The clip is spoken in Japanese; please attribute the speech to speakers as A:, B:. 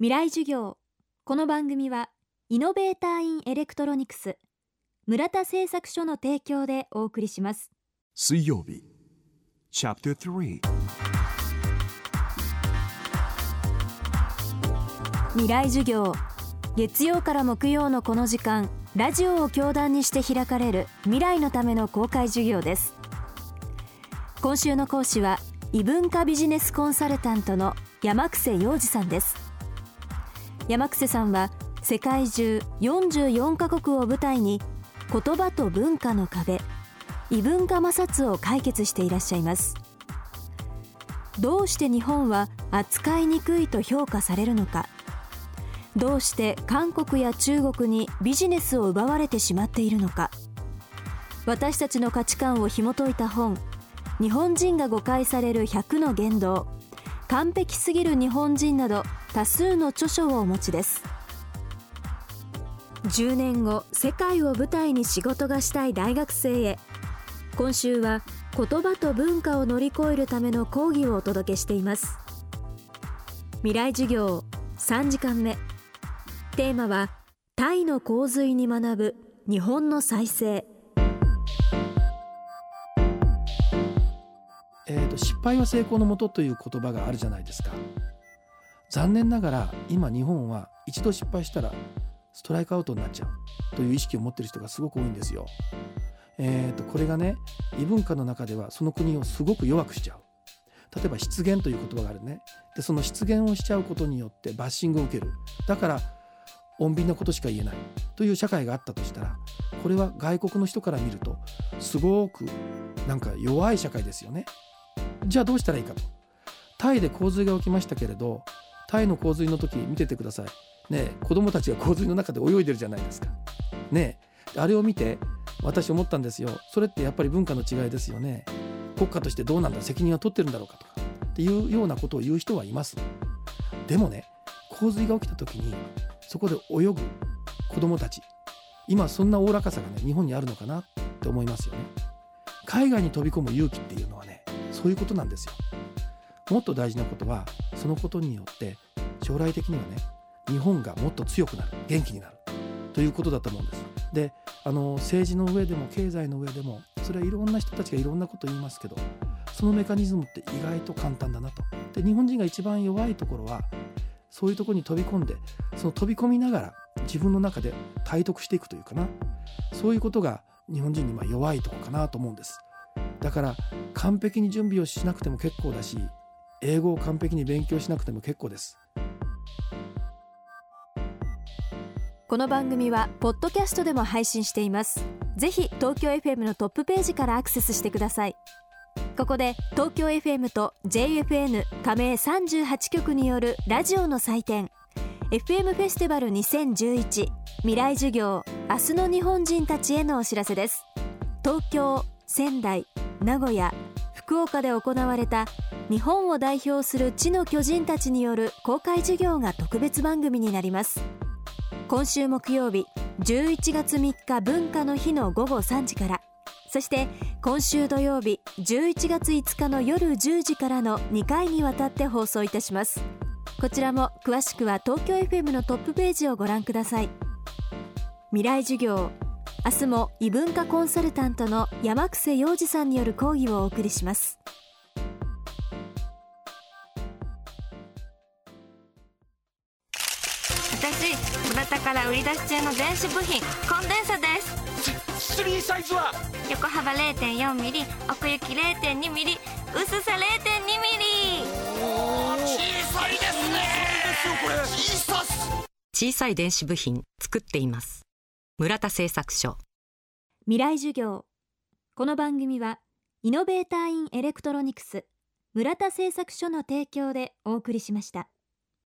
A: 未来授業。この番組はイノベーターインエレクトロニクス村田製作所の提供でお送りします。
B: 水曜日チャプター3
A: 未来授業。月曜から木曜のこの時間ラジオを教壇にして開かれる未来のための公開授業です。今週の講師は異文化ビジネスコンサルタントの山久洋二さんです山久さんは世界中44カ国を舞台に言葉と文化の壁異文化摩擦を解決していらっしゃいます。どうして日本は扱いにくいと評価されるのか。どうして韓国や中国にビジネスを奪われてしまっているのか。私たちの価値観を紐解いた本日本人が誤解される100の言動。完璧すぎる日本人など多数の著書をお持ちです。10年後世界を舞台に仕事がしたい大学生へ。今週は言葉と文化を乗り越えるための講義をお届けしています。未来授業3時間目。テーマはタイの洪水に学ぶ日本の再生。
C: えーと、失敗は成功のもとという言葉があるじゃないですか残念ながら今日本は一度失敗したらストライクアウトになっちゃうという意識を持ってる人がすごく多いんですよ。えーと、これがね異文化の中ではその国をすごく弱くしちゃう。例えば失言という言葉があるね。でその失言をしちゃうことによってバッシングを受ける。だから穏便なことしか言えないという社会があったとしたらこれは外国の人から見るとすごくなんか弱い社会ですよね。じゃあどうしたらいいかと。タイで洪水が起きましたけれどタイの洪水の時見ててください。ね子供たちが洪水の中で泳いでるじゃないですか。ねあれを見て私思ったんですよ。それってやっぱり文化の違いですよね。国家としてどうなんだ責任は取ってるんだろうかとかっていうようなことを言う人はいます。でもね洪水が起きた時にそこで泳ぐ子供たち今そんなおおらかさがね日本にあるのかなって思いますよね。海外に飛び込む勇気っていうのはねそういうことなんですよ。もっと大事なことはそのことによって将来的にはね日本がもっと強くなる元気になるということだと思うんです。であの政治の上でも経済の上でもそれはいろんな人たちがいろんなこと言いますけどそのメカニズムって意外と簡単だなと。で日本人が一番弱いところはそういうとこに飛び込んでその飛び込みながら自分の中で体得していくというかなそういうことが日本人にま弱いとこかなと思うんですだから完璧に準備をしなくても結構だし英語を完璧に勉強しなくても結構です。
A: この番組はポッドキャストでも配信しています。ぜひ東京 FM のトップページからアクセスしてください。ここで東京 FM と JFN 加盟38局によるラジオの祭典 FM フェスティバル2011未来授業明日の日本人たちへのお知らせです。東京仙台名古屋福岡で行われた日本を代表する地の巨人たちによる公開授業が特別番組になります。今週木曜日11月3日文化の日の午後3時から。そして今週土曜日11月5日の夜10時からの2回にわたって放送いたします。こちらも詳しくは東京 FM のトップページをご覧ください。未来授業明日も異文化コンサルタントの山久洋二さんによる講義をお送りします。
D: 私村田から売り出し中の電子部品コンデンサです。
E: スリーサイズは
D: 横幅0.4ミリ奥行き0.2ミリ薄さ0.2ミリ。
E: 小さいですね。これ小さす
F: 小さい電子部品作っています村田製作所。
A: 未来授業。この番組はイノベーターインエレクトロニクス村田製作所の提供でお送りしました。